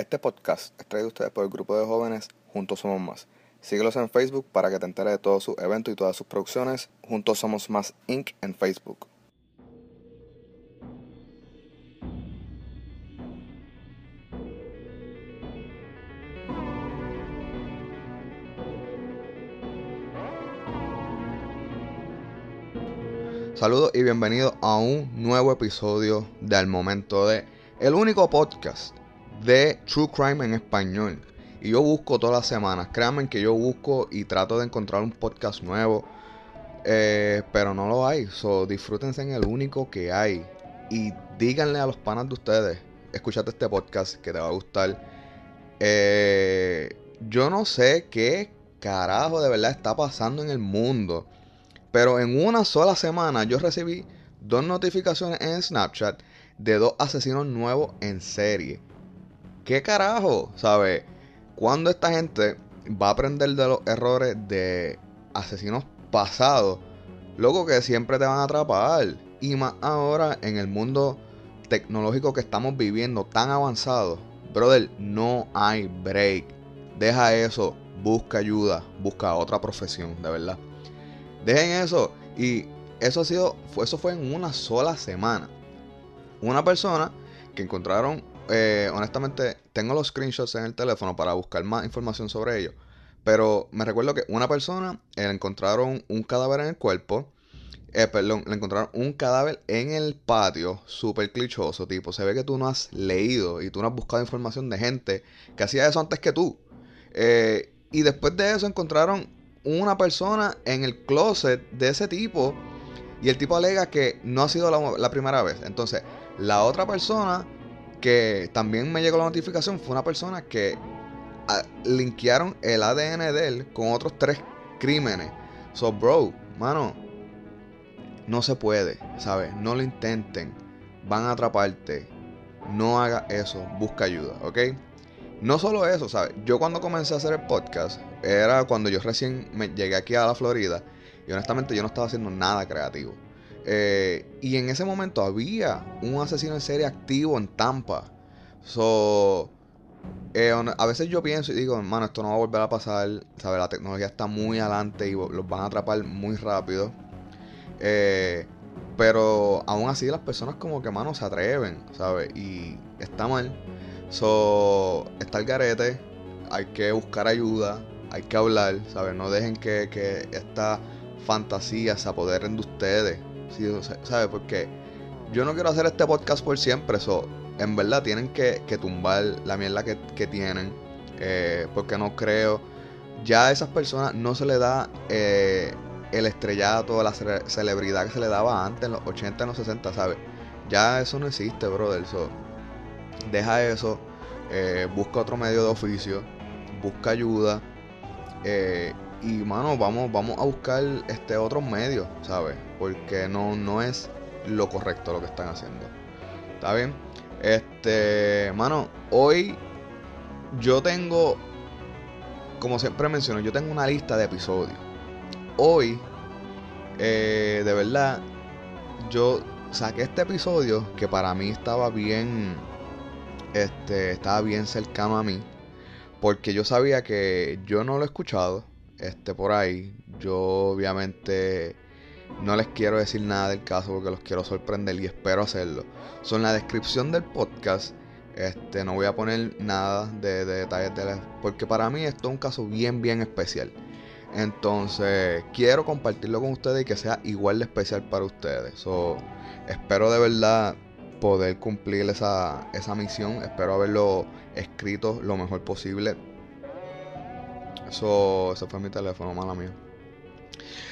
Este podcast es traído a ustedes por el grupo de jóvenes Juntos Somos Más. Síguelos en Facebook para que te enteres de todos sus eventos y todas sus producciones. Juntos Somos Más Inc. en Facebook. Saludos y bienvenidos a un nuevo episodio de Al Momento de El único podcast de True Crime en español. Y yo busco todas las semanas. Créanme que yo busco y trato de encontrar un podcast nuevo. eh, pero no lo hay. So, disfrútense en el único que hay. Y díganle a los panas de ustedes. Escúchate este podcast que te va a gustar. Eh, yo no sé qué carajo de verdad está pasando en el mundo. Pero en una sola semana yo recibí dos notificaciones en Snapchat de dos asesinos nuevos en serie. ¿Qué carajo? ¿Sabe? ¿Cuándo esta gente va a aprender de los errores de asesinos pasados? Loco que siempre te van a atrapar. Y más ahora en el mundo tecnológico que estamos viviendo tan avanzado. Brother, no hay break. Deja eso. Busca ayuda. Busca otra profesión, de verdad. Dejen eso. Y eso ha sido. Eso fue en una sola semana. Una persona que encontraron. Eh, honestamente, tengo los screenshots en el teléfono para buscar más información sobre ello. Pero me recuerdo que una persona eh, encontraron un cadáver en el cuerpo. Eh, perdón, le encontraron un cadáver en el patio, súper clichoso, tipo. Se ve que tú no has leído y tú no has buscado información de gente que hacía eso antes que tú. Eh, y después de eso encontraron una persona en el closet de ese tipo y el tipo alega que no ha sido la primera vez. Entonces, la otra persona que también me llegó la notificación fue una persona que ah, linkearon el ADN de él con otros tres crímenes. So, bro, mano, no se puede, ¿sabes? No lo intenten. Van a atraparte. No haga eso. Busca ayuda, ¿ok? No solo eso, ¿sabes? Yo cuando comencé a hacer el podcast, era cuando yo recién me llegué aquí a la Florida y honestamente yo no estaba haciendo nada creativo. Eh, y en ese momento había un asesino en serie activo en Tampa. So, eh, a veces yo pienso y digo, hermano, esto no va a volver a pasar. ¿sabes? La tecnología está muy adelante y los van a atrapar muy rápido. Eh, pero aún así las personas como que, mano, se atreven, ¿sabes? Y está mal. So, está el garete. Hay que buscar ayuda. Hay que hablar, ¿sabes? No dejen que, que esta fantasía se apoderen de ustedes. Sea, ¿Sabes? Porque yo no quiero hacer este podcast por siempre. So, en verdad tienen que, que tumbar la mierda que, que tienen. eh, porque no creo. Ya a esas personas no se le da eh, el estrellato, la cele- celebridad que se le daba antes, en los 80, en los 60, ¿sabes? Ya eso no existe, brother. So, deja eso. eh, busca otro medio de oficio. Busca ayuda. eh, y mano, vamos, vamos a buscar este otros medios, ¿sabes? Porque no, no es lo correcto lo que están haciendo. ¿Está bien? Este, mano, hoy yo tengo, como siempre menciono, yo tengo una lista de episodios. Hoy, eh, de verdad, yo saqué este episodio que para mí estaba bien, este, estaba bien cercano a mí, porque yo sabía que yo no lo he escuchado, este, por ahí. Yo obviamente no les quiero decir nada del caso porque los quiero sorprender y espero hacerlo. So, en la descripción del podcast, este, no voy a poner nada de, de detalles porque para mí esto es un caso bien, bien especial. Entonces, quiero compartirlo con ustedes y que sea igual de especial para ustedes. So, espero de verdad poder cumplir esa, esa misión. Espero haberlo escrito lo mejor posible. So, ese fue mi teléfono, mala mía.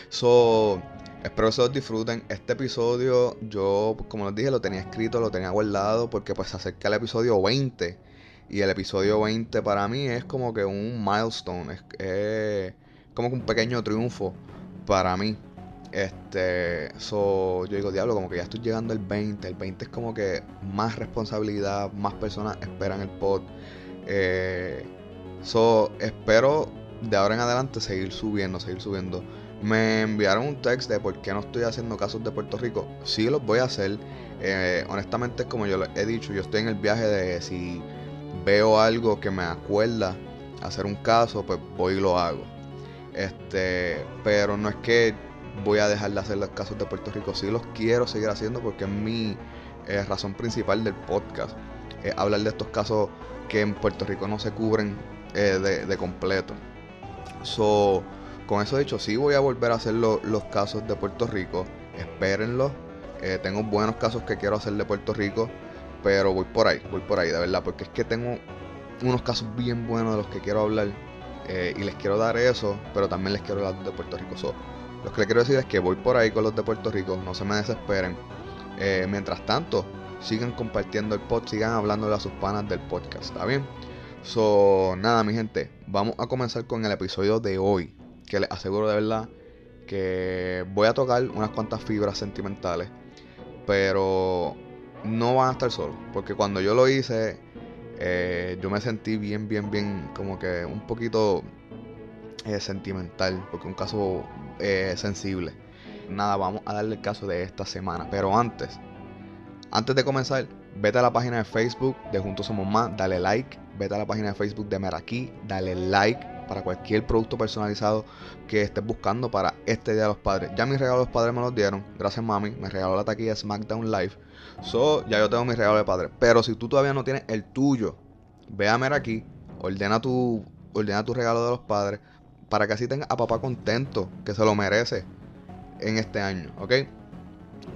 So, espero que se los disfruten. Este episodio, yo, como les dije, lo tenía escrito, lo tenía guardado, porque pues se acerca el episodio 20. Y el episodio 20 para mí es como que un milestone, es, es como que un pequeño triunfo para mí. Este, so, yo digo, diablo, como que ya estoy llegando al 20. El 20 es como que más responsabilidad, más personas esperan el pod. Eh, so, espero de ahora en adelante seguir subiendo, seguir subiendo. Me enviaron un text de por qué no estoy haciendo casos de Puerto Rico. Sí los voy a hacer. Eh, honestamente, como yo les he dicho, yo estoy en el viaje de si veo algo que me acuerda hacer un caso, pues voy y lo hago. Este, pero no es que voy a dejar de hacer los casos de Puerto Rico, sí los quiero seguir haciendo porque es mi eh, razón principal del podcast. hablar de estos casos que en Puerto Rico no se cubren eh, de, completo. So, con eso dicho, sí voy a volver a hacer los casos de Puerto Rico. Espérenlo. Eh, tengo buenos casos que quiero hacer de Puerto Rico. Pero voy por ahí, voy por ahí, de verdad. Porque es que tengo unos casos bien buenos de los que quiero hablar. Eh, y les quiero dar eso, pero también les quiero hablar de Puerto Rico. So, lo que les quiero decir es que voy por ahí con los de Puerto Rico. No se me desesperen. mientras tanto, sigan compartiendo el pod, sigan hablando a sus panas del podcast, ¿está bien? So, nada, mi gente, vamos a comenzar con el episodio de hoy, que les aseguro de verdad que voy a tocar unas cuantas fibras sentimentales, pero no van a estar solos, porque cuando yo lo hice, eh, yo me sentí bien, bien, bien, como que un poquito eh, sentimental, porque un caso eh, sensible. Nada, vamos a darle el caso de esta semana, pero antes antes de comenzar, vete a la página de Facebook de Juntos Somos Más, dale like. Vete a la página de Facebook de Meraki, dale like para cualquier producto personalizado que estés buscando para este Día de los Padres. Ya mis regalos de los padres me los dieron. Gracias, mami. Me regaló la taquilla SmackDown Live. So, ya yo tengo mi regalo de padre. Pero si tú todavía no tienes el tuyo, ve a Meraki, ordena tu, ordena tu regalo de los padres para que así tengas a papá contento, que se lo merece en este año, ¿ok?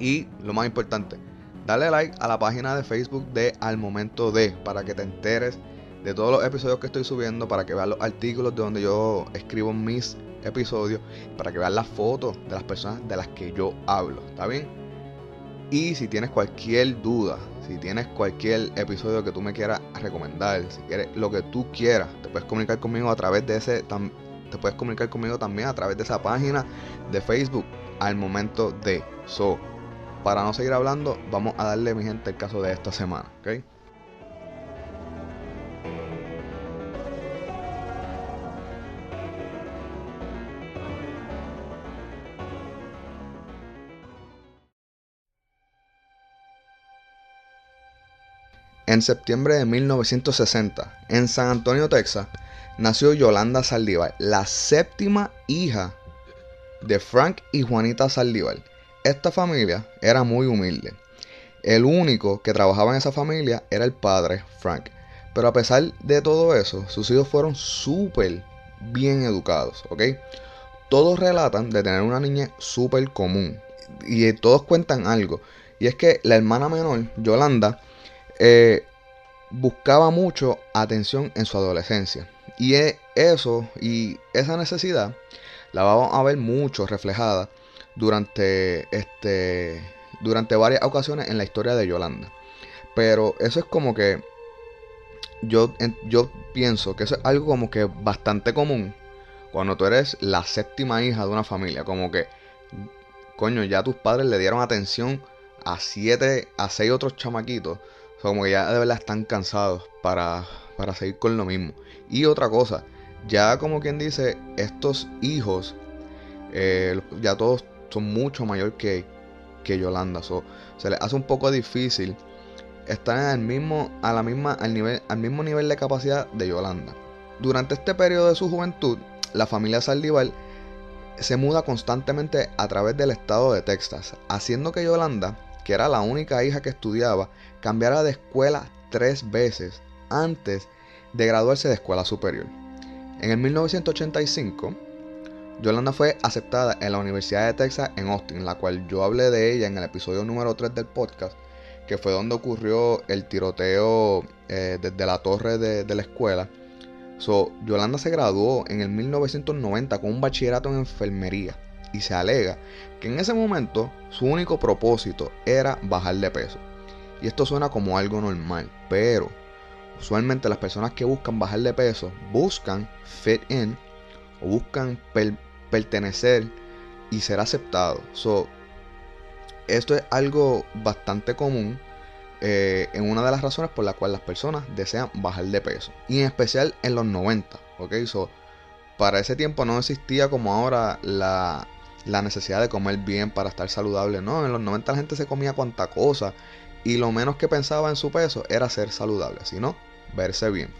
Y lo más importante, dale like a la página de Facebook de Al Momento de para que te enteres de todos los episodios que estoy subiendo, para que veas los artículos de donde yo escribo mis episodios, para que veas las fotos de las personas de las que yo hablo, ¿está bien? Y si tienes cualquier duda, si tienes cualquier episodio que tú me quieras recomendar, si quieres lo que tú quieras, te puedes comunicar conmigo a través de ese te puedes comunicar conmigo también a través de esa página de Facebook al momento de so para no seguir hablando, vamos a darle, mi gente, el caso de esta semana, ¿ok? En septiembre de 1960, en San Antonio, Texas, nació Yolanda Saldívar, la séptima hija de Frank y Juanita Saldívar, esta familia era muy humilde. El único que trabajaba en esa familia era el padre, Frank. Pero a pesar de todo eso, sus hijos fueron súper bien educados, ¿ok? Todos relatan de tener una niña súper común. Y todos cuentan algo. Y es que la hermana menor, Yolanda, eh, buscaba mucho atención en su adolescencia. Y e, eso y esa necesidad la vamos a ver mucho reflejada durante, este, durante varias ocasiones en la historia de Yolanda. Pero eso es como que yo, yo pienso que eso es algo como que bastante común cuando tú eres la séptima hija de una familia. Como que, coño, ya tus padres le dieron atención a siete, a seis otros chamaquitos. Como que ya de verdad están cansados para, para seguir con lo mismo. Y otra cosa, ya como quien dice, estos hijos, eh, ya todos son mucho mayor que, que Yolanda. se les hace un poco difícil estar en mismo, a la misma, al, nivel, al mismo nivel de capacidad de Yolanda. Durante este periodo de su juventud, la familia Saldívar se muda constantemente a través del estado de Texas, haciendo que Yolanda, que era la única hija que estudiaba, cambiara de escuela tres veces antes de graduarse de escuela superior. En el 1985, Yolanda fue aceptada en la Universidad de Texas en Austin, la cual yo hablé de ella en el episodio número 3 del podcast, que fue donde ocurrió el tiroteo eh, desde la torre de, la escuela. So, Yolanda se graduó en el 1990 con un bachillerato en enfermería y se alega que en ese momento su único propósito era bajar de peso. Y esto suena como algo normal, pero usualmente las personas que buscan bajar de peso buscan fit in o buscan pertenecer y ser aceptado. So, esto es algo bastante común eh, en una de las razones por las cuales las personas desean bajar de peso. Y en especial en los 90. ¿ok? So, para ese tiempo no existía como ahora la, la necesidad de comer bien para estar saludable. No, en los 90 la gente se comía cuanta cosa. Y lo menos que pensaba en su peso era ser saludable. Si no, verse bien.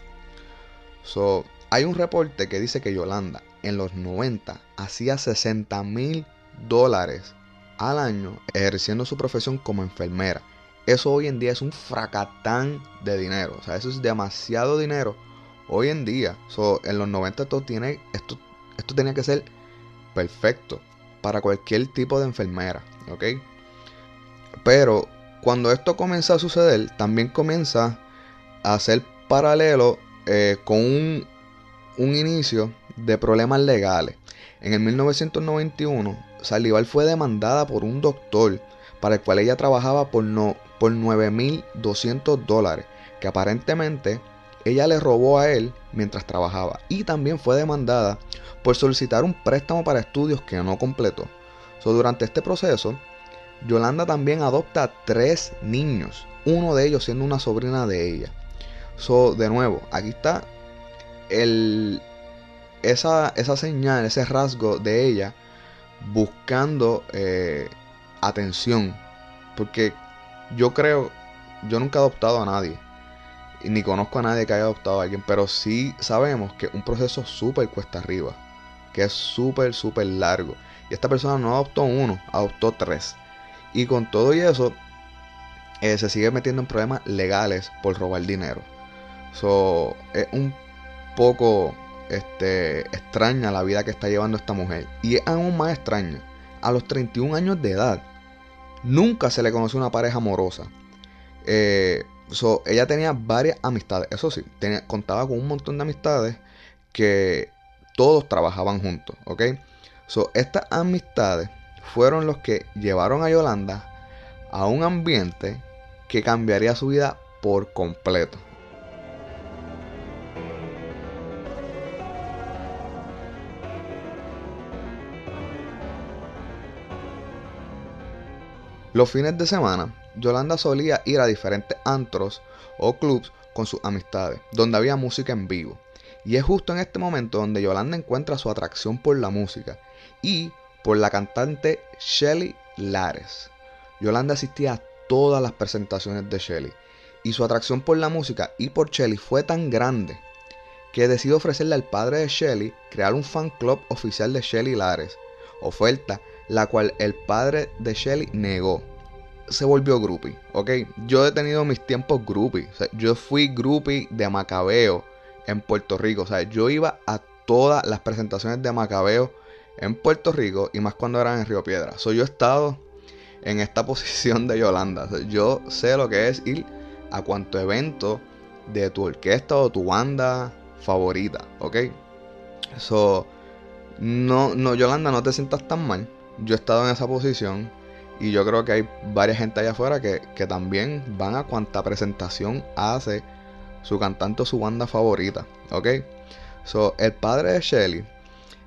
So, hay un reporte que dice que Yolanda en los 90 hacía 60 mil dólares al año ejerciendo su profesión como enfermera. Eso hoy en día es un fracatán de dinero. O sea, eso es demasiado dinero hoy en día. So, en los 90 esto, tiene, esto, esto tenía que ser perfecto para cualquier tipo de enfermera. ¿Ok? Pero cuando esto comienza a suceder, también comienza a ser paralelo eh, con un, un inicio de problemas legales. En el 1991, Salival fue demandada por un doctor para el cual ella trabajaba por, no, por 9.200 dólares, que aparentemente ella le robó a él mientras trabajaba. Y también fue demandada por solicitar un préstamo para estudios que no completó. durante este proceso, Yolanda también adopta tres niños, uno de ellos siendo una sobrina de ella. So, de nuevo, aquí está el, esa, esa señal, ese rasgo de ella buscando eh, atención. Porque yo creo, yo nunca he adoptado a nadie. Y ni conozco a nadie que haya adoptado a alguien. Pero sí sabemos que un proceso súper cuesta arriba. Que es súper, súper largo. Y esta persona no adoptó uno, adoptó tres. Y con todo y eso, eh, se sigue metiendo en problemas legales por robar dinero. So, es un poco este, extraña la vida que está llevando esta mujer. Y es aún más extraña. A los 31 años de edad, nunca se le conoció una pareja amorosa. Eh, ella tenía varias amistades. Eso sí, contaba con un montón de amistades que todos trabajaban juntos. ¿Ok? So, estas amistades fueron los que llevaron a Yolanda a un ambiente que cambiaría su vida por completo. Los fines de semana, Yolanda solía ir a diferentes antros o clubs con sus amistades, donde había música en vivo. Y es justo en este momento donde Yolanda encuentra su atracción por la música y por la cantante Shelly Lares. Yolanda asistía a todas las presentaciones de Shelly y su atracción por la música y por Shelly fue tan grande que decidió ofrecerle al padre de Shelly crear un fan club oficial de Shelly Lares, oferta la cual el padre de Shelly negó. Se volvió groupie, ¿ok? Yo he tenido mis tiempos groupie. yo fui groupie de Macabeo en Puerto Rico. O sea, yo iba a todas las presentaciones de Macabeo en Puerto Rico y más cuando eran en Río Piedra. Soy yo he estado en esta posición de Yolanda. yo sé lo que es ir a cuanto evento de tu orquesta o tu banda favorita, ¿ok? So, no, no, Yolanda, no te sientas tan mal yo he estado en esa posición y yo creo que hay varias gente allá afuera que, también van a cuanta presentación hace su cantante o su banda favorita, ¿ok? So, el padre de Shelly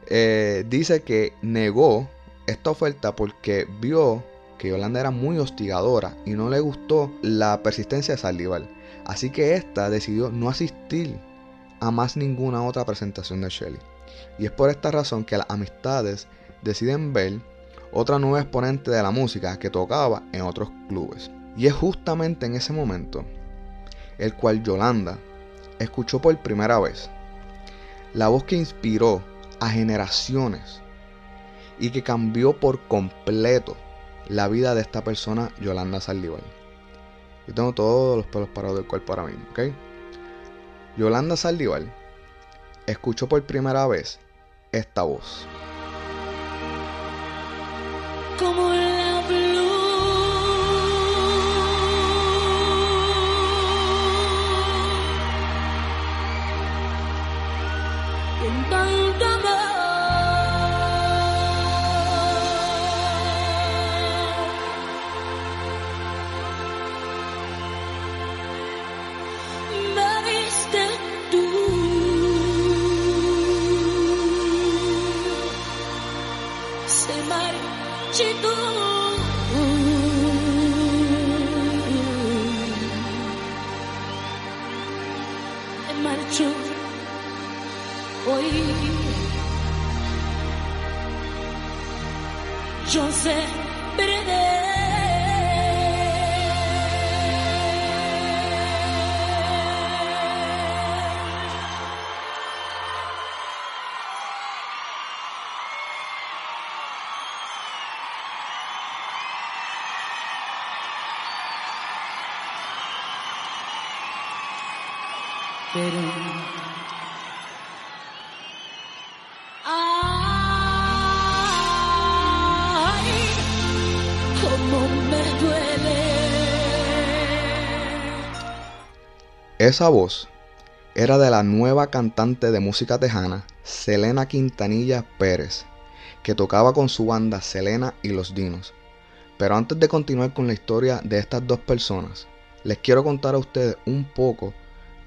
eh, dice que negó esta oferta porque vio que Yolanda era muy hostigadora y no le gustó la persistencia de Salival. Así que esta decidió no asistir a más ninguna otra presentación de Shelly. Y es por esta razón que las amistades deciden ver otra nueva exponente de la música que tocaba en otros clubes. Y es justamente en ese momento el cual Yolanda escuchó por primera vez la voz que inspiró a generaciones y que cambió por completo la vida de esta persona, Yolanda Saldívar. Yo tengo todos los pelos parados del cuerpo ahora mismo, ¿ok? Yolanda Saldívar escuchó por primera vez esta voz. Esa voz era de la nueva cantante de música tejana, Selena Quintanilla Pérez, que tocaba con su banda Selena y los Dinos. Pero antes de continuar con la historia de estas dos personas, les quiero contar a ustedes un poco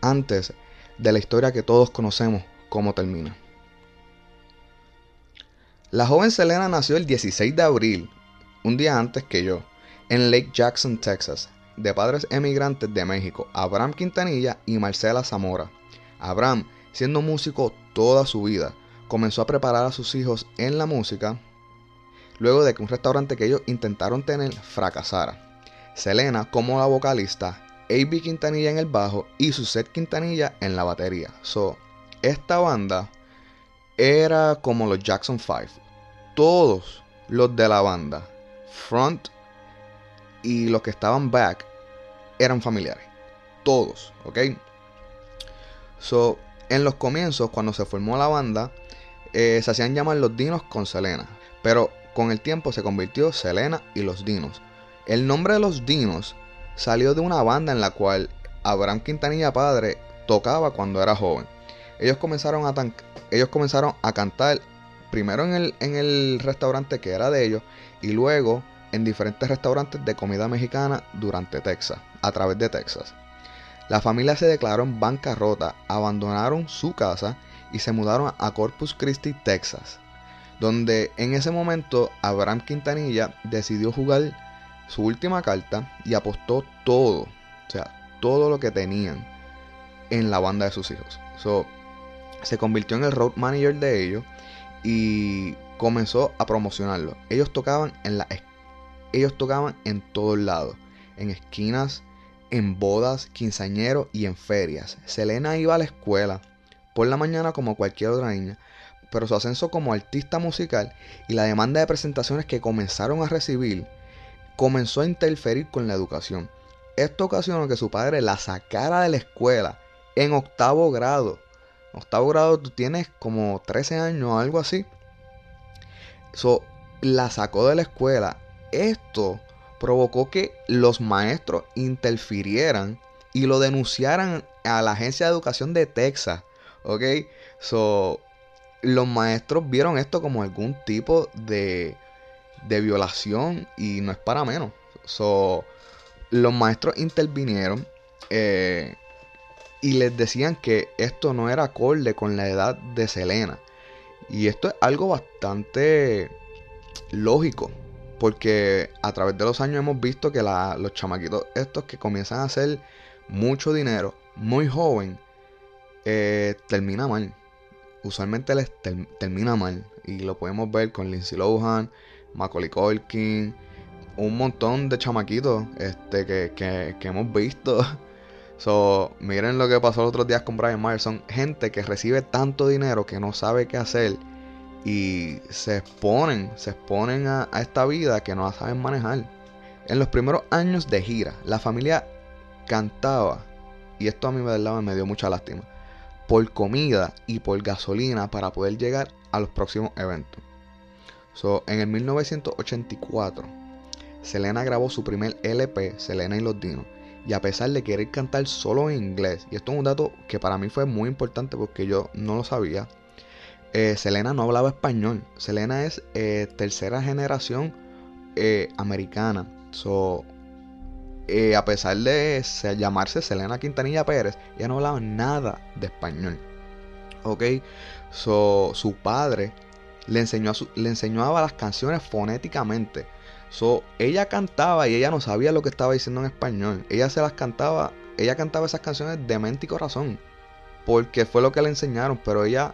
antes de la historia que todos conocemos cómo termina. La joven Selena nació el 16 de abril, un día antes que yo, en Lake Jackson, Texas, de padres emigrantes de México, Abraham Quintanilla y Marcela Zamora. Abraham, siendo músico toda su vida, comenzó a preparar a sus hijos en la música luego de que un restaurante que ellos intentaron tener fracasara. Selena como la vocalista, A.B. Quintanilla en el bajo y Suzette Quintanilla en la batería. So, esta banda era como los Jackson 5. Todos los de la banda, front y los que estaban back, eran familiares. Todos, ¿ok? So, en los comienzos, cuando se formó la banda, eh, se hacían llamar los Dinos con Selena. Pero con el tiempo se convirtió Selena y los Dinos. El nombre de los Dinos salió de una banda en la cual Abraham Quintanilla padre tocaba cuando era joven. Ellos comenzaron a, ellos comenzaron a cantar primero en el, en el restaurante que era de ellos y luego en diferentes restaurantes de comida mexicana durante Texas, a través de Texas. La familia se declaró en bancarrota, abandonaron su casa y se mudaron a Corpus Christi, Texas, donde en ese momento Abraham Quintanilla decidió jugar su última carta y apostó todo, o sea, todo lo que tenían en la banda de sus hijos. So, se convirtió en el road manager de ellos y comenzó a promocionarlo. Ellos tocaban en la ellos tocaban en todos lados, en esquinas, en bodas, quinceañeros y en ferias. Selena iba a la escuela por la mañana como cualquier otra niña, pero su ascenso como artista musical y la demanda de presentaciones que comenzaron a recibir comenzó a interferir con la educación. Esto ocasionó que su padre la sacara de la escuela en octavo grado. Octavo grado tú tienes como 13 años o algo así. So, la sacó de la escuela. Esto provocó que los maestros interfirieran y lo denunciaran a la agencia de educación de Texas. ¿Ok? So, los maestros vieron esto como algún tipo de, de violación y no es para menos. Los maestros intervinieron eh, y les decían que esto no era acorde con la edad de Selena. Y esto es algo bastante lógico. Porque a través de los años hemos visto que los chamaquitos estos que comienzan a hacer mucho dinero muy joven, eh, termina mal. Usualmente les ter- termina mal. Y lo podemos ver con Lindsay Lohan, Macaulay Culkin, un montón de chamaquitos este, que, que- hemos visto. So, miren lo que pasó los otros días con Brian Myers. Son gente que recibe tanto dinero que no sabe qué hacer y se exponen, se exponen a, esta vida que no saben manejar. En los primeros años de gira, la familia cantaba, y esto a mí de verdad me dio mucha lástima, por comida y por gasolina para poder llegar a los próximos eventos. So, en el 1984, Selena grabó su primer LP, Selena y los Dinos, y a pesar de querer cantar solo en inglés, y esto es un dato que para mí fue muy importante porque yo no lo sabía, eh, Selena no hablaba español. Selena es eh, tercera generación eh, americana. So, a pesar de se- llamarse Selena Quintanilla Pérez, ella no hablaba nada de español. Ok, so, su padre le enseñó, a su- le enseñaba las canciones fonéticamente. So, ella cantaba y ella no sabía lo que estaba diciendo en español. Ella se las cantaba, ella cantaba esas canciones de mente y corazón. Porque fue lo que le enseñaron, pero ella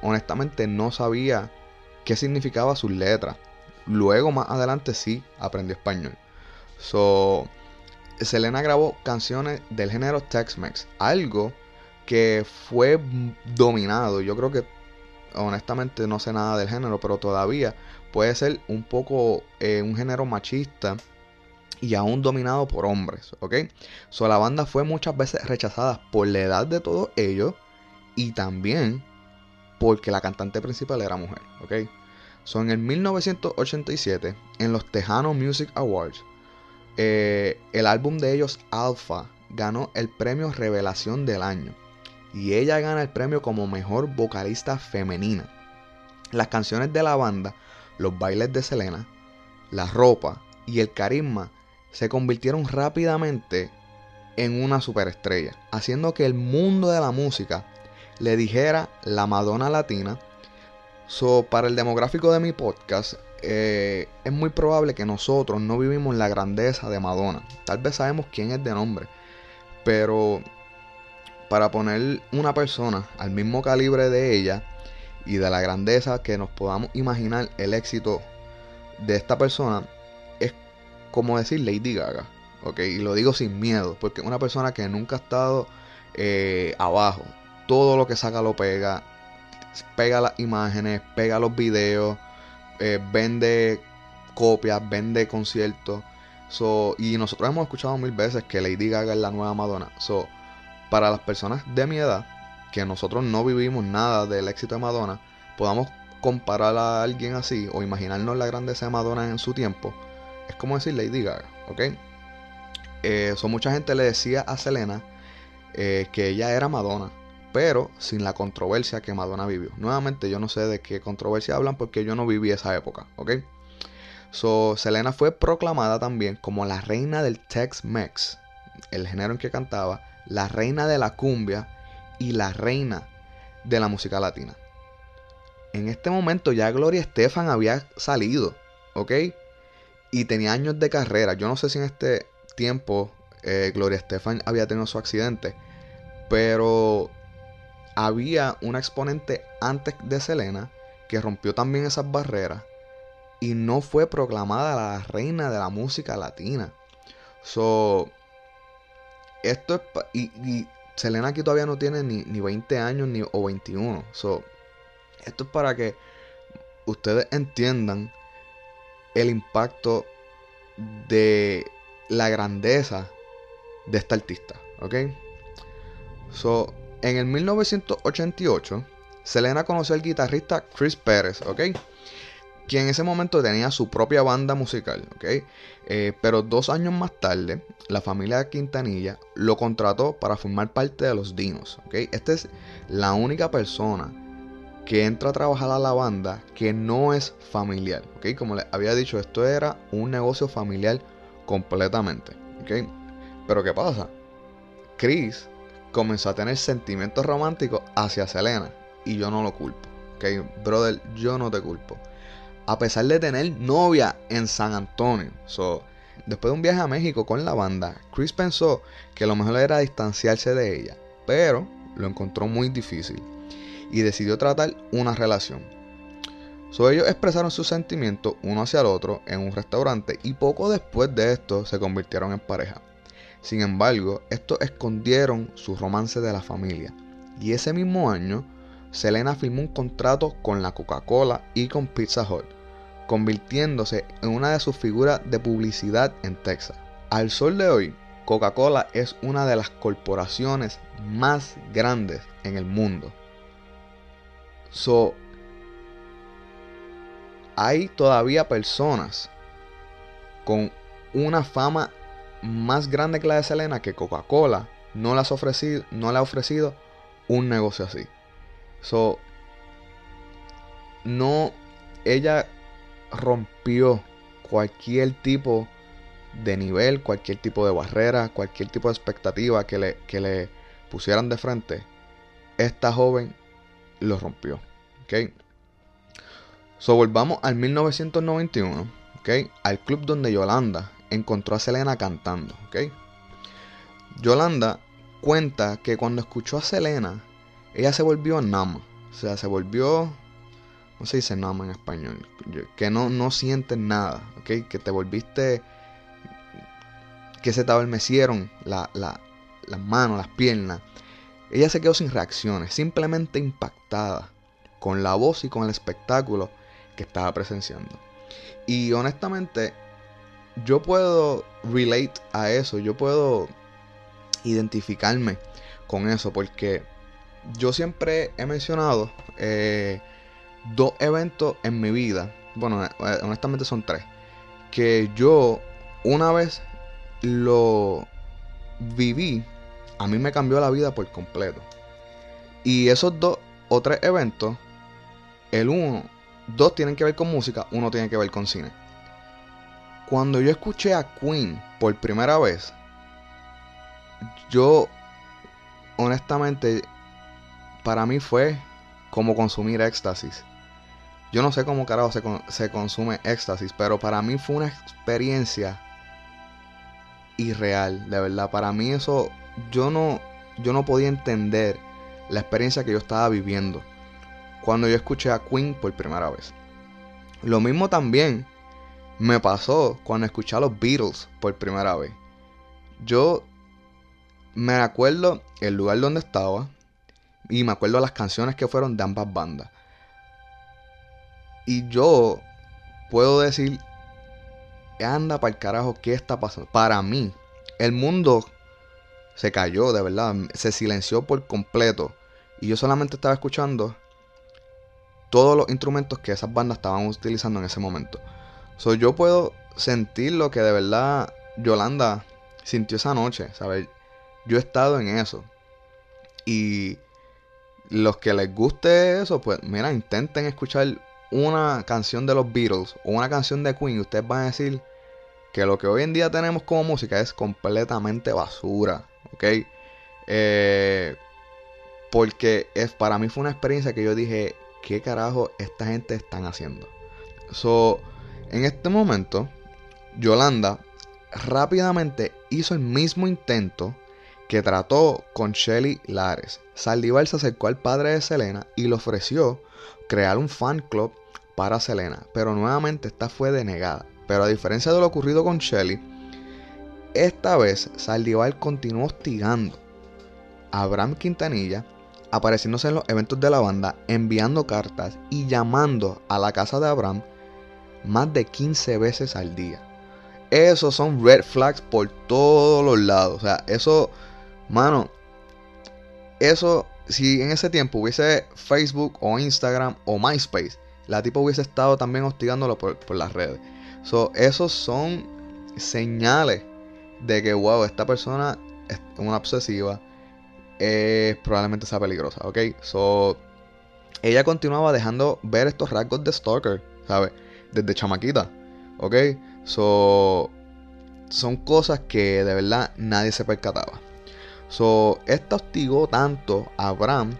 honestamente no sabía qué significaba sus letras. Luego, más adelante, sí aprendió español. So, Selena grabó canciones del género Tex-Mex, algo que fue dominado. Yo creo que, honestamente, no sé nada del género, pero todavía puede ser un poco eh, un género machista y aún dominado por hombres, ¿ok? So, la banda fue muchas veces rechazada por la edad de todos ellos y también porque la cantante principal era mujer, ¿ok? So, en el 1987, en los Tejano Music Awards, eh, el álbum de ellos, Alpha, ganó el premio Revelación del Año. Y ella gana el premio como mejor vocalista femenina. Las canciones de la banda, los bailes de Selena, la ropa y el carisma se convirtieron rápidamente en una superestrella, haciendo que el mundo de la música le dijera la Madonna latina. So, para el demográfico de mi podcast, eh, es muy probable que nosotros no vivimos la grandeza de Madonna. Tal vez sabemos quién es de nombre, pero para poner una persona al mismo calibre de ella y de la grandeza que nos podamos imaginar el éxito de esta persona, es como decir Lady Gaga. ¿ok? Y lo digo sin miedo, porque una persona que nunca ha estado eh, abajo, todo lo que saca lo pega, pega las imágenes, pega los videos, eh, vende copias, vende conciertos. So, y nosotros hemos escuchado mil veces que Lady Gaga es la nueva Madonna. So, para las personas de mi edad, que nosotros no vivimos nada del éxito de Madonna, podamos comparar a alguien así o imaginarnos la grandeza de Madonna en su tiempo, es como decir Lady Gaga, ¿ok? Eh, mucha gente le decía a Selena eh, que ella era Madonna, pero sin la controversia que Madonna vivió. Nuevamente, yo no sé de qué controversia hablan porque yo no viví esa época, ¿ok? So, Selena fue proclamada también como la reina del Tex-Mex, el género en que cantaba, la reina de la cumbia y la reina de la música latina. En este momento ya Gloria Estefan había salido, ¿ok? Y tenía años de carrera. Yo no sé si en este tiempo eh, Gloria Estefan había tenido su accidente, pero había una exponente antes de Selena que rompió también esas barreras y no fue proclamada la reina de la música latina. So, esto es. Y, Selena aquí todavía no tiene ni, ni 20 años ni, o 21. So, esto es para que ustedes entiendan el impacto de la grandeza de esta artista. ¿Ok? So, en el 1988, Selena conoció al guitarrista Chris Pérez, ¿ok? Quien en ese momento tenía su propia banda musical, ¿ok? Eh, pero dos años más tarde, la familia Quintanilla lo contrató para formar parte de los Dinos, ¿ok? Esta es la única persona que entra a trabajar a la banda que no es familiar, ¿ok? Como les había dicho, esto era un negocio familiar completamente, ¿ok? Pero ¿qué pasa? Chris comenzó a tener sentimientos románticos hacia Selena. Y yo no lo culpo. Ok, brother, yo no te culpo. A pesar de tener novia en San Antonio. So, después de un viaje a México con la banda, Chris pensó que lo mejor era distanciarse de ella. Pero lo encontró muy difícil. Y decidió tratar una relación. So, ellos expresaron sus sentimientos uno hacia el otro en un restaurante y poco después de esto se convirtieron en pareja. Sin embargo, estos escondieron su romance de la familia. Y ese mismo año, Selena firmó un contrato con la Coca-Cola y con Pizza Hut, convirtiéndose en una de sus figuras de publicidad en Texas. Al sol de hoy, Coca-Cola es una de las corporaciones más grandes en el mundo. So, hay todavía personas con una fama más grande que la de Selena, que Coca-Cola no, no le ha ofrecido un negocio así. So, no, ella rompió cualquier tipo de nivel, cualquier tipo de barrera, cualquier tipo de expectativa que le, que le pusieran de frente. Esta joven lo rompió. ¿Ok? So, volvamos al 1991, ¿ok? Al club donde Yolanda encontró a Selena cantando, ¿ok? Yolanda cuenta que cuando escuchó a Selena, ella se volvió nama, o sea, se volvió, no se dice nama en español, que no, no sientes nada. Que te volviste, que se te adormecieron la, las manos, las piernas. Ella se quedó sin reacciones, simplemente impactada con la voz y con el espectáculo que estaba presenciando. Y honestamente, yo puedo relate a eso, yo puedo identificarme con eso, porque yo siempre he mencionado eh, dos eventos en mi vida, bueno, eh, honestamente son tres, que yo una vez lo viví, a mí me cambió la vida por completo. Y esos dos o tres eventos, el uno, dos tienen que ver con música, uno tiene que ver con cine. Cuando yo escuché a Queen por primera vez, yo honestamente para mí fue como consumir éxtasis. Yo no sé cómo carajo se, se consume éxtasis, pero para mí fue una experiencia irreal, de verdad. Para mí eso, yo no, yo no podía entender la experiencia que yo estaba viviendo cuando yo escuché a Queen por primera vez. Lo mismo también me pasó cuando escuché a los Beatles por primera vez. Yo me acuerdo el lugar donde estaba y me acuerdo las canciones que fueron de ambas bandas. Y yo puedo decir, anda para el carajo, ¿qué está pasando? Para mí, el mundo se cayó, de verdad, se silenció por completo. Y yo solamente estaba escuchando todos los instrumentos que esas bandas estaban utilizando en ese momento. So, yo puedo sentir lo que de verdad Yolanda sintió esa noche, ¿sabes? Yo he estado en eso. Y los que les guste eso, pues mira, intenten escuchar una canción de los Beatles o una canción de Queen. Y ustedes van a decir que lo que hoy en día tenemos como música es completamente basura, ¿ok? Eh, porque es, para mí fue una experiencia que yo dije, ¿qué carajo esta gente están haciendo? So, en este momento, Yolanda rápidamente hizo el mismo intento que trató con Shelly Lares. Saldívar se acercó al padre de Selena y le ofreció crear un fan club para Selena, pero nuevamente esta fue denegada. Pero a diferencia de lo ocurrido con Shelly, esta vez Saldivar continuó hostigando a Abraham Quintanilla, apareciéndose en los eventos de la banda, enviando cartas y llamando a la casa de Abraham más de 15 veces al día. Esos son red flags por todos los lados. O sea, eso, mano, eso, si en ese tiempo hubiese Facebook o Instagram o MySpace, la tipa hubiese estado también hostigándolo por, por las redes. So, esos son señales de que, wow, esta persona es una obsesiva. Es, probablemente sea peligrosa, ¿ok? So, ella continuaba dejando ver estos rasgos de Stalker, ¿sabes? Desde chamaquita, ¿ok? So, son cosas que de verdad nadie se percataba. So, esta hostigó tanto a Abraham,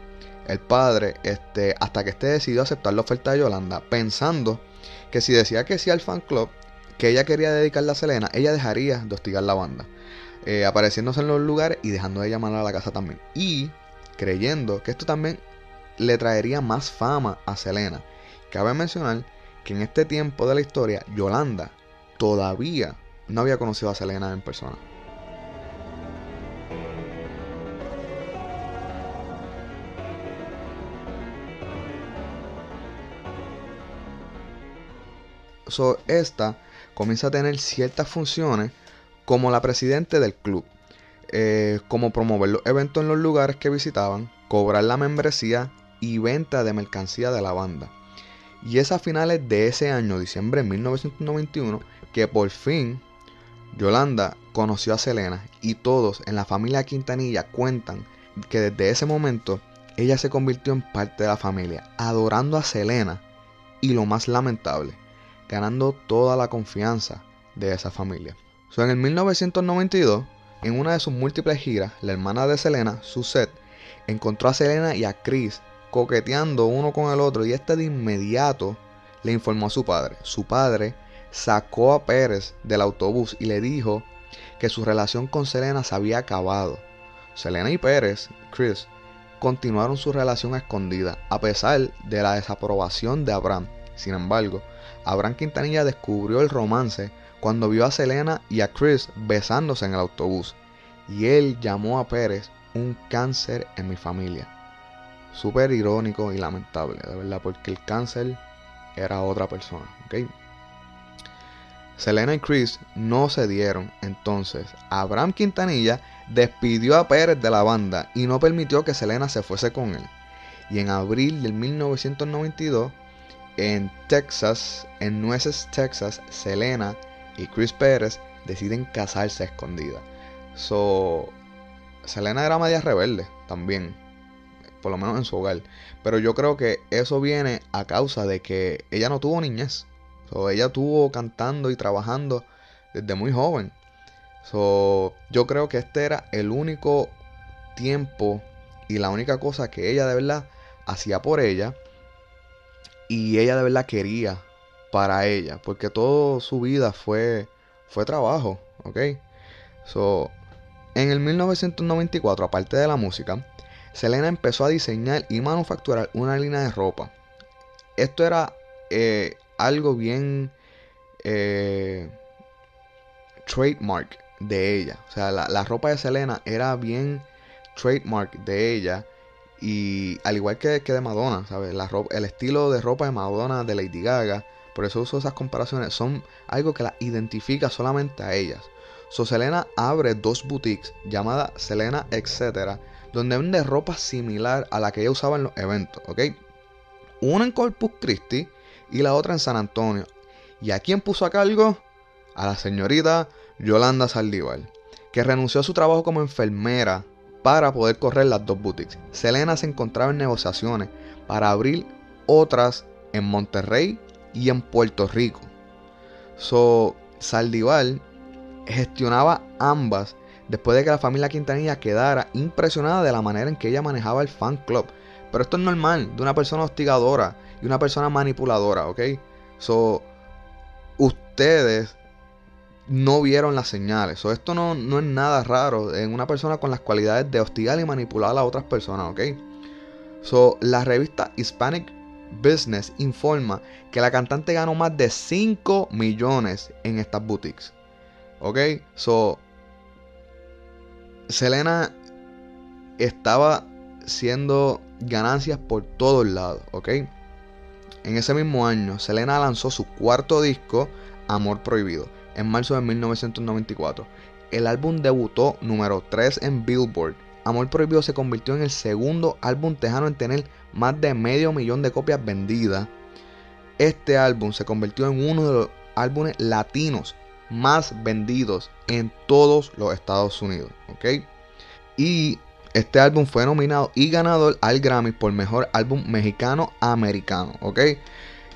el padre, este, hasta que este decidió aceptar la oferta de Yolanda, pensando que si decía que sí al fan club, que ella quería dedicarle a Selena, ella dejaría de hostigar la banda, eh, apareciéndose en los lugares y dejando de llamar a la casa también. Y creyendo que esto también le traería más fama a Selena. Cabe mencionar que en este tiempo de la historia, Yolanda todavía no había conocido a Selena en persona. Esta comienza a tener ciertas funciones como la presidente del club, eh, como promover los eventos en los lugares que visitaban, cobrar la membresía y venta de mercancía de la banda. Y es a finales de ese año, diciembre de 1991, que por fin Yolanda conoció a Selena y todos en la familia Quintanilla cuentan que desde ese momento ella se convirtió en parte de la familia, adorando a Selena y lo más lamentable, ganando toda la confianza de esa familia. en el 1992, en una de sus múltiples giras, la hermana de Selena, Suzette, encontró a Selena y a Chris coqueteando uno con el otro y este de inmediato le informó a su padre. Su padre sacó a Pérez del autobús y le dijo que su relación con Selena se había acabado. Selena y Pérez, Chris, continuaron su relación escondida a pesar de la desaprobación de Abraham. Sin embargo, Abraham Quintanilla descubrió el romance cuando vio a Selena y a Chris besándose en el autobús. Y él llamó a Pérez un cáncer en mi familia. Súper irónico y lamentable, de verdad, porque el cáncer era otra persona. Selena y Chris no se dieron. Entonces, Abraham Quintanilla despidió a Pérez de la banda y no permitió que Selena se fuese con él. Y en abril del 1992, en Texas, en Nueces, Texas, Selena y Chris Pérez deciden casarse a escondida. So, Selena era media rebelde también, por lo menos en su hogar. Pero yo creo que eso viene a causa de que ella no tuvo niñez. So, ella estuvo cantando y trabajando desde muy joven. So, yo creo que este era el único tiempo y la única cosa que ella de verdad hacía por ella y ella de verdad quería para ella, porque toda su vida fue, fue trabajo, ¿ok? So, en el 1994, aparte de la música, Selena empezó a diseñar y manufacturar una línea de ropa. Esto era eh, algo bien eh, trademark de ella. O sea, la, la, ropa de Selena era bien trademark de ella. Y al igual que, que de Madonna, ¿sabes? El estilo de ropa de Madonna, de Lady Gaga. Por eso uso esas comparaciones. Son algo que la identifica solamente a ellas. So Selena abre dos boutiques llamadas Selena Etcétera. Donde vende ropa similar a la que ella usaba en los eventos, ¿ok? Una en Corpus Christi y la otra en San Antonio. ¿Y a quién puso a cargo? A la señorita Yolanda Saldívar, que renunció a su trabajo como enfermera para poder correr las dos boutiques. Selena se encontraba en negociaciones para abrir otras en Monterrey y en Puerto Rico. So, Saldivar gestionaba ambas después de que la familia Quintanilla quedara impresionada de la manera en que ella manejaba el fan club. Pero esto es normal de una persona hostigadora y una persona manipuladora, ¿ok? So, ustedes no vieron las señales. Esto no, no es nada raro en una persona con las cualidades de hostigar y manipular a otras personas, ¿ok? So, la revista Hispanic Business informa que la cantante ganó más de 5 millones en estas boutiques. ¿Ok? So, Selena estaba siendo ganancias por todos lados, ¿ok? En ese mismo año, Selena lanzó su cuarto disco, Amor Prohibido, en marzo de 1994. El álbum debutó número 3 en Billboard. Amor Prohibido se convirtió en el segundo álbum tejano en tener más de medio millón de copias vendidas. Este álbum se convirtió en uno de los álbumes latinos más vendidos en todos los Estados Unidos. ¿ok? Y este álbum fue nominado y ganador al Grammy por mejor álbum mexicano americano. ¿ok?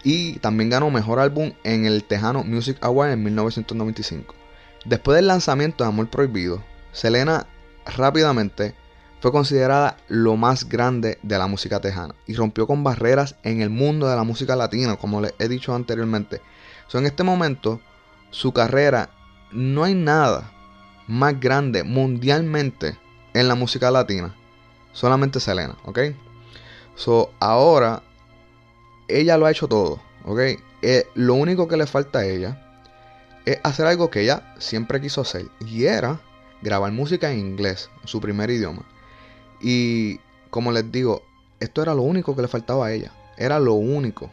Y también ganó mejor álbum en el Tejano Music Award en 1995. Después del lanzamiento de Amor Prohibido, Selena rápidamente fue considerada lo más grande de la música tejana y rompió con barreras en el mundo de la música latina, como les he dicho anteriormente. En este momento, su carrera, no hay nada más grande mundialmente en la música latina. Solamente Selena, ¿ok? So, ahora ella lo ha hecho todo, ¿ok? Eh, lo único que le falta a ella es hacer algo que ella siempre quiso hacer. Y era grabar música en inglés, su primer idioma. Y como les digo, esto era lo único que le faltaba a ella. Era lo único.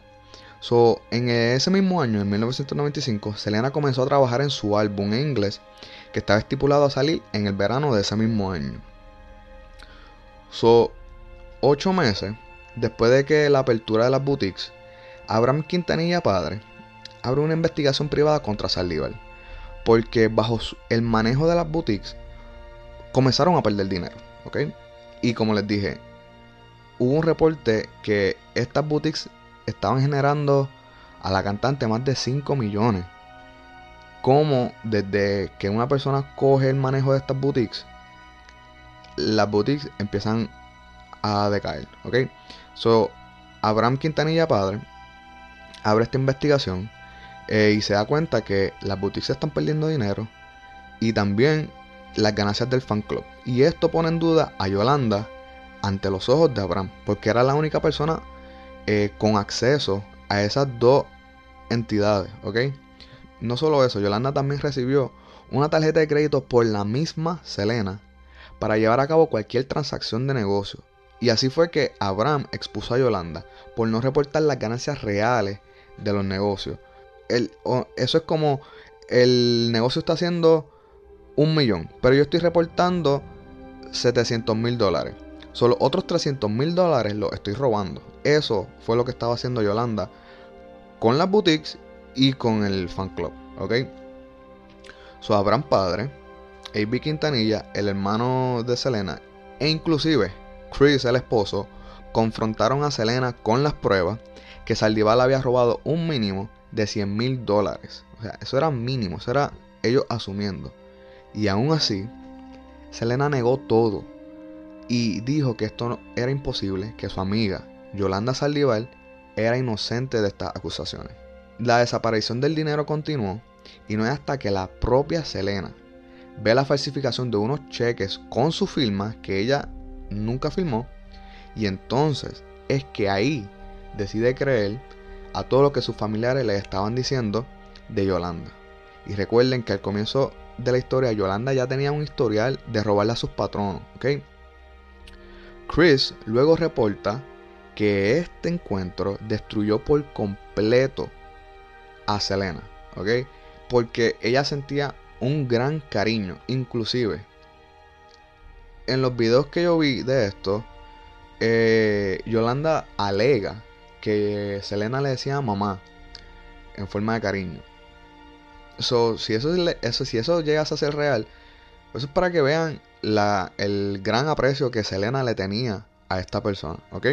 So, en ese mismo año, en 1995, Selena comenzó a trabajar en su álbum en inglés, que estaba estipulado a salir en el verano de ese mismo año. So, ocho meses después de que la apertura de las boutiques, Abraham Quintanilla padre abre una investigación privada contra Saldívar, porque bajo el manejo de las boutiques comenzaron a perder dinero, ¿ok? Y como les dije, hubo un reporte que estas boutiques estaban generando a la cantante más de 5 millones. Como desde que una persona coge el manejo de estas boutiques, las boutiques empiezan a decaer. ¿Ok? So, Abraham Quintanilla Padre abre esta investigación eh, y se da cuenta que las boutiques están perdiendo dinero y también las ganancias del fan club. Y esto pone en duda a Yolanda ante los ojos de Abraham, porque era la única persona eh, con acceso a esas dos entidades, ¿ok? No solo eso, Yolanda también recibió una tarjeta de crédito por la misma Selena para llevar a cabo cualquier transacción de negocio. Y así fue que Abraham expuso a Yolanda por no reportar las ganancias reales de los negocios. eso es como el negocio está haciendo un millón, pero yo estoy reportando 700 mil dólares. Solo otros 300 mil dólares los estoy robando. Eso fue lo que estaba haciendo Yolanda con las boutiques y con el fan club, ¿ok? So, Abraham padre, A.B. Quintanilla, el hermano de Selena, e inclusive Chris, el esposo, confrontaron a Selena con las pruebas que Saldivar había robado un mínimo de 100 mil dólares. O sea, eso era mínimo, eso era ellos asumiendo. Y aún así, Selena negó todo y dijo que esto era imposible, que su amiga Yolanda Saldivar era inocente de estas acusaciones. La desaparición del dinero continuó y no es hasta que la propia Selena ve la falsificación de unos cheques con su firma que ella nunca firmó y entonces es que ahí decide creer a todo lo que sus familiares le estaban diciendo de Yolanda. Y recuerden que al comienzo de la historia Yolanda ya tenía un historial de robarle a sus patronos, ¿ok? Chris luego reporta que este encuentro destruyó por completo a Selena, ¿ok? Porque ella sentía un gran cariño, inclusive. En los videos que yo vi de esto, eh, Yolanda alega que Selena le decía mamá en forma de cariño. So, si, eso, eso, si eso llega a ser real, eso es para que vean el gran aprecio que Selena le tenía a esta persona, ¿ok?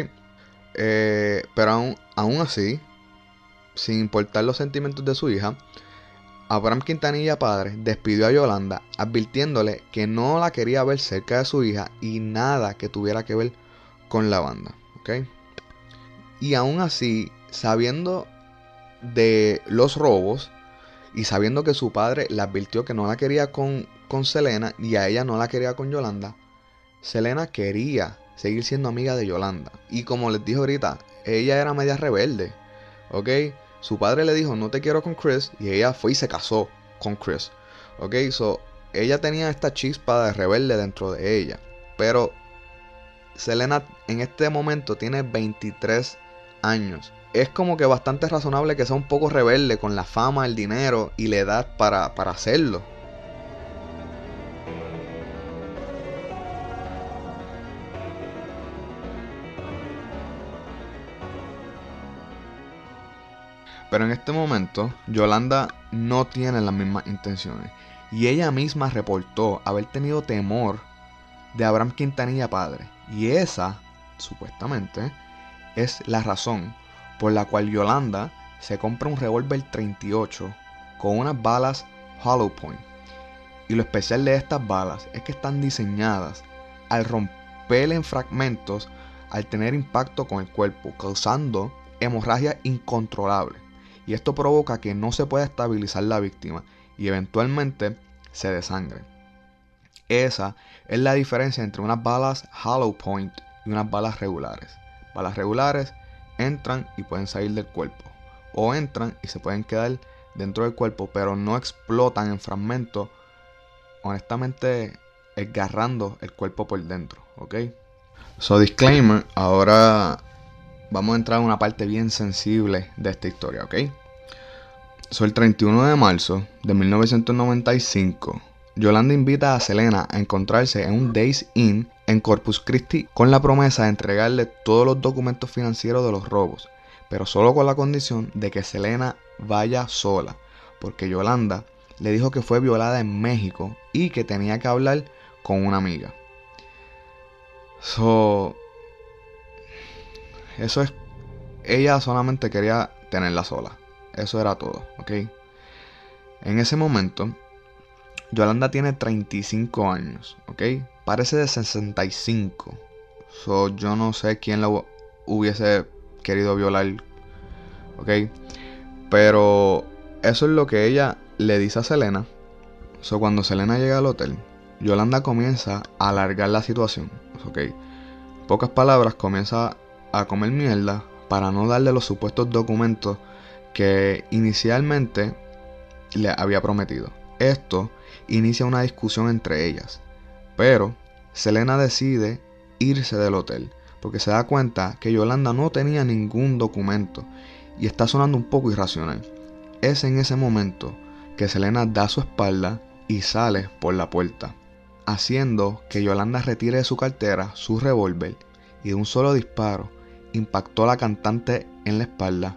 Eh, pero aún, aún así, sin importar los sentimientos de su hija, Abraham Quintanilla padre despidió a Yolanda advirtiéndole que no la quería ver cerca de su hija y nada que tuviera que ver con la banda. ¿ok? Y aún así, sabiendo de los robos y sabiendo que su padre le advirtió que no la quería con, con Selena y a ella no la quería con Yolanda, Selena quería seguir siendo amiga de Yolanda. Y como les dije ahorita, ella era media rebelde. ¿Ok? Su padre le dijo, no te quiero con Chris. Y ella fue y se casó con Chris. Ok, so ella tenía esta chispa de rebelde dentro de ella. Pero Selena en este momento tiene 23 años. Es como que bastante razonable que sea un poco rebelde con la fama, el dinero y la edad para, para hacerlo. Pero en este momento, Yolanda no tiene las mismas intenciones. Y ella misma reportó haber tenido temor de Abraham Quintanilla padre. Y esa, supuestamente, es la razón por la cual Yolanda se compra un revólver 38 con unas balas Hollow Point. Y lo especial de estas balas es que están diseñadas al romper en fragmentos al tener impacto con el cuerpo, causando hemorragia incontrolable y esto provoca que no se pueda estabilizar la víctima y eventualmente se desangre. Esa es la diferencia entre unas balas hollow point y unas balas regulares. Balas regulares entran y pueden salir del cuerpo o entran y se pueden quedar dentro del cuerpo pero no explotan en fragmentos honestamente esgarrando el cuerpo por dentro, ¿ok? So disclaimer, ahora vamos a entrar en una parte bien sensible de esta historia, ¿ok? Soy el 31 de marzo de 1995. Yolanda invita a Selena a encontrarse en un Days Inn en Corpus Christi con la promesa de entregarle todos los documentos financieros de los robos, pero solo con la condición de que Selena vaya sola, porque Yolanda le dijo que fue violada en México y que tenía que hablar con una amiga. So, eso es. Ella solamente quería tenerla sola. Eso era todo, ¿ok? En ese momento, Yolanda tiene 35 años, ¿ok? Parece de 65. So, yo no sé quién la hubiese querido violar, ¿ok? Pero eso es lo que ella le dice a Selena. So, cuando Selena llega al hotel, Yolanda comienza a alargar la situación, ¿ok? pocas palabras, comienza a comer mierda para no darle los supuestos documentos que inicialmente le había prometido. Esto inicia una discusión entre ellas, pero Selena decide irse del hotel porque se da cuenta que Yolanda no tenía ningún documento y está sonando un poco irracional. Es en ese momento que Selena da su espalda y sale por la puerta, haciendo que Yolanda retire de su cartera su revólver y de un solo disparo impactó a la cantante en la espalda.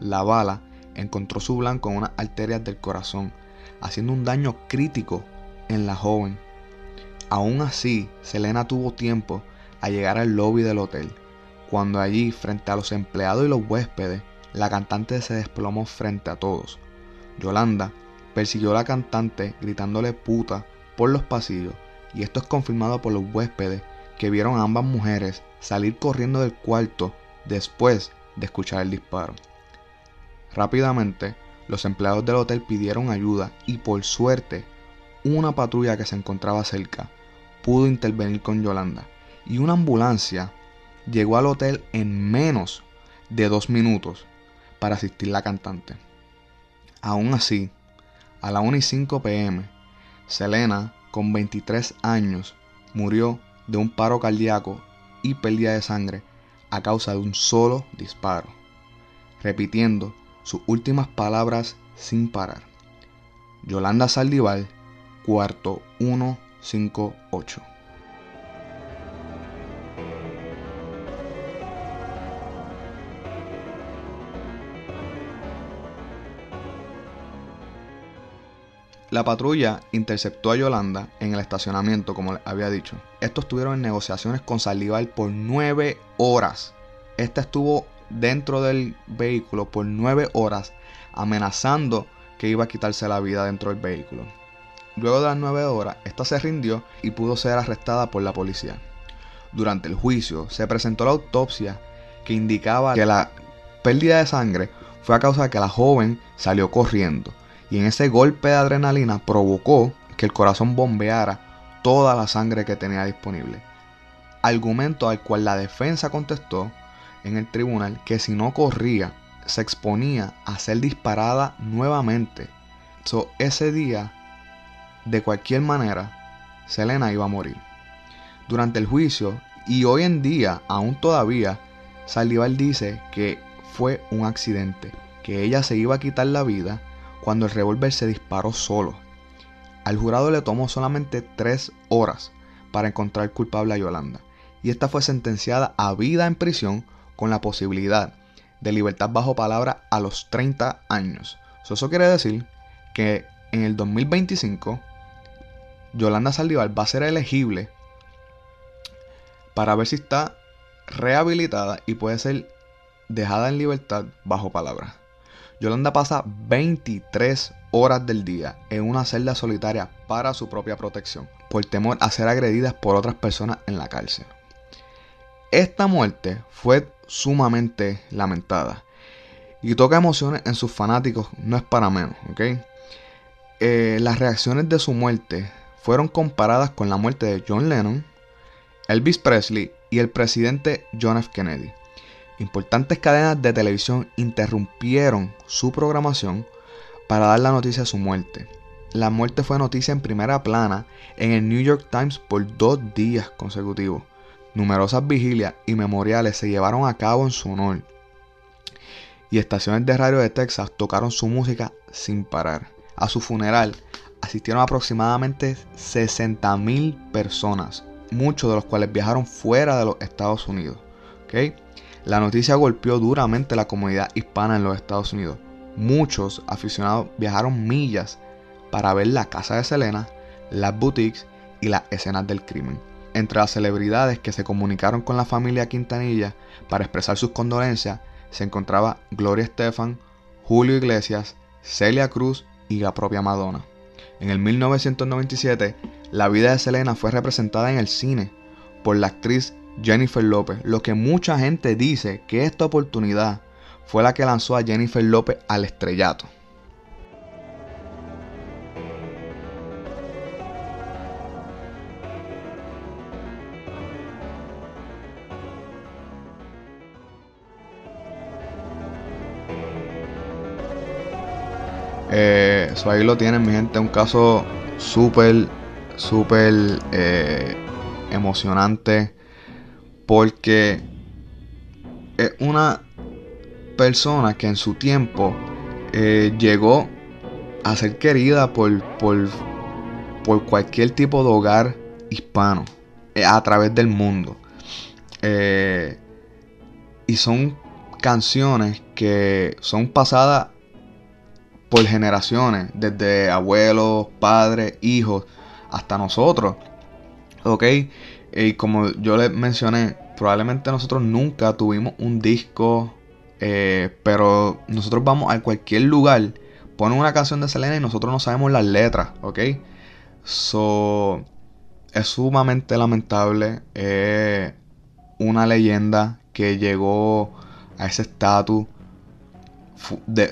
La bala encontró su blanco en unas arterias del corazón, haciendo un daño crítico en la joven. Aún así, Selena tuvo tiempo a llegar al lobby del hotel, cuando allí, frente a los empleados y los huéspedes, la cantante se desplomó frente a todos. Yolanda persiguió a la cantante gritándole puta por los pasillos, y esto es confirmado por los huéspedes que vieron a ambas mujeres salir corriendo del cuarto después de escuchar el disparo. Rápidamente, los empleados del hotel pidieron ayuda y por suerte, una patrulla que se encontraba cerca pudo intervenir con Yolanda y una ambulancia llegó al hotel en menos de dos minutos para asistir la cantante. Aún así, a la 1 y 5 pm, Selena, con 23 años, murió de un paro cardíaco y pérdida de sangre a causa de un solo disparo, repitiendo sus últimas palabras sin parar. Yolanda Saldivar, cuarto 158. La patrulla interceptó a Yolanda en el estacionamiento, como les había dicho. Estos estuvieron en negociaciones con Saldívar por nueve horas. Esta estuvo dentro del vehículo por nueve horas, amenazando que iba a quitarse la vida dentro del vehículo. Luego de las nueve horas, esta se rindió y pudo ser arrestada por la policía. Durante el juicio se presentó la autopsia que indicaba que la pérdida de sangre fue a causa de que la joven salió corriendo y en ese golpe de adrenalina provocó que el corazón bombeara toda la sangre que tenía disponible. Argumento al cual la defensa contestó en el tribunal que si no corría se exponía a ser disparada nuevamente. So, ese día, de cualquier manera, Selena iba a morir. Durante el juicio, y hoy en día, aún todavía, Salival dice que fue un accidente, que ella se iba a quitar la vida cuando el revólver se disparó solo. Al jurado le tomó solamente tres horas para encontrar culpable a Yolanda, y esta fue sentenciada a vida en prisión con la posibilidad de libertad bajo palabra a los 30 años. eso quiere decir que en el 2025 Yolanda Saldívar va a ser elegible para ver si está rehabilitada y puede ser dejada en libertad bajo palabra. Yolanda pasa 23 horas del día en una celda solitaria para su propia protección, por temor a ser agredida por otras personas en la cárcel. Esta muerte fue sumamente lamentada y toca emociones en sus fanáticos, no es para menos, ¿ok? Eh, las reacciones de su muerte fueron comparadas con la muerte de John Lennon, Elvis Presley y el presidente John F. Kennedy. Importantes cadenas de televisión interrumpieron su programación para dar la noticia de su muerte. La muerte fue noticia en primera plana en el New York Times por dos días consecutivos. Numerosas vigilias y memoriales se llevaron a cabo en su honor. Y estaciones de radio de Texas tocaron su música sin parar. A su funeral asistieron aproximadamente 60.000 personas, muchos de los cuales viajaron fuera de los Estados Unidos. ¿okay? La noticia golpeó duramente la comunidad hispana en los Estados Unidos. Muchos aficionados viajaron millas para ver la casa de Selena, las boutiques y las escenas del crimen. Entre las celebridades que se comunicaron con la familia Quintanilla para expresar sus condolencias se encontraba Gloria Estefan, Julio Iglesias, Celia Cruz y la propia Madonna. En el 1997, la vida de Selena fue representada en el cine por la actriz Jennifer López, lo que mucha gente dice que esta oportunidad fue la que lanzó a Jennifer López al estrellato. Eh, eso ahí lo tienen, mi gente. Un caso súper, súper eh, emocionante porque es una persona que en su tiempo eh, llegó a ser querida por, por, por cualquier tipo de hogar hispano eh, a través del mundo. Eh, y son canciones que son pasadas por generaciones, desde abuelos, padres, hijos, hasta nosotros. ¿Ok? Y como yo les mencioné, probablemente nosotros nunca tuvimos un disco, eh, pero nosotros vamos a cualquier lugar, ponen una canción de Selena y nosotros no sabemos las letras, ¿ok? So, es sumamente lamentable. Es una leyenda que llegó a ese estatus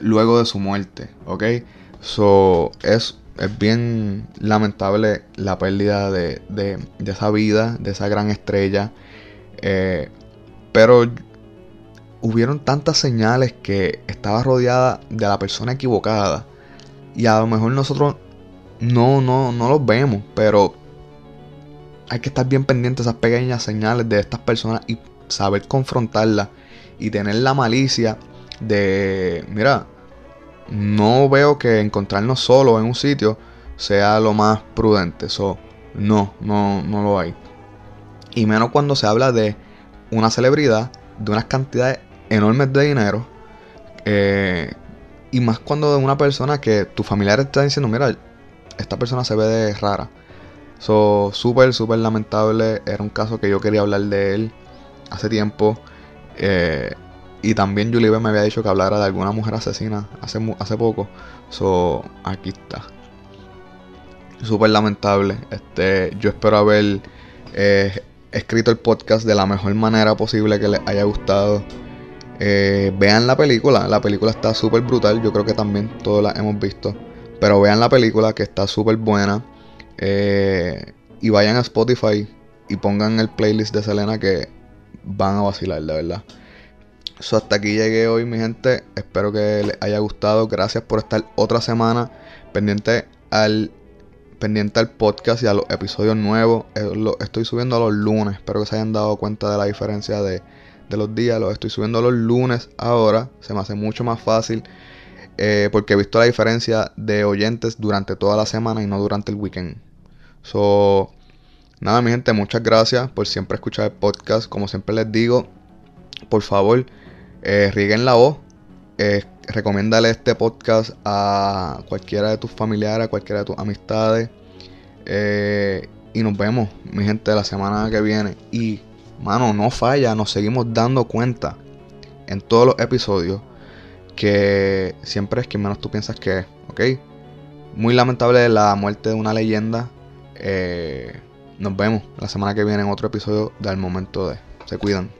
luego de su muerte, ¿ok? So, es, es bien lamentable la pérdida de, de, esa vida, de esa gran estrella. Eh, pero hubieron tantas señales que estaba rodeada de la persona equivocada. Y a lo mejor nosotros no, no, no los vemos, pero hay que estar bien pendientes de esas pequeñas señales de estas personas y saber confrontarlas y tener la malicia de, mira, no veo que encontrarnos solo en un sitio sea lo más prudente. Eso no, no, no lo hay. Y menos cuando se habla de una celebridad, de unas cantidades enormes de dinero. Eh, y más cuando de una persona que tu familiar está diciendo, mira, esta persona se ve de rara. So, súper, súper lamentable. Era un caso que yo quería hablar de él hace tiempo. Eh, y también Julie me había dicho que hablara de alguna mujer asesina hace, hace poco. So, aquí está. Súper lamentable. Este, yo espero haber eh, escrito el podcast de la mejor manera posible que les haya gustado. Eh, vean la película, la película está súper brutal, yo creo que también todos la hemos visto. Pero vean la película que está súper buena. Eh, y vayan a Spotify y pongan el playlist de Selena que van a vacilar, de verdad. So, hasta aquí llegué hoy, mi gente. Espero que les haya gustado. Gracias por estar otra semana pendiente al pendiente al podcast y a los episodios nuevos. Eh, lo estoy subiendo a los lunes. Espero que se hayan dado cuenta de la diferencia de, los días. Los estoy subiendo los lunes ahora. Se me hace mucho más fácil. Eh, porque he visto la diferencia de oyentes durante toda la semana y no durante el weekend. So, nada, mi gente, muchas gracias por siempre escuchar el podcast. Como siempre les digo, por favor, eh, rieguen la voz. Eh, recomiéndale este podcast a cualquiera de tus familiares, a cualquiera de tus amistades. Eh, y nos vemos, mi gente, la semana que viene. Y, mano, no falla, nos seguimos dando cuenta en todos los episodios que siempre es quien menos tú piensas que es, ¿ok? Muy lamentable la muerte de una leyenda. Eh, nos vemos la semana que viene en otro episodio del momento de. Se cuidan.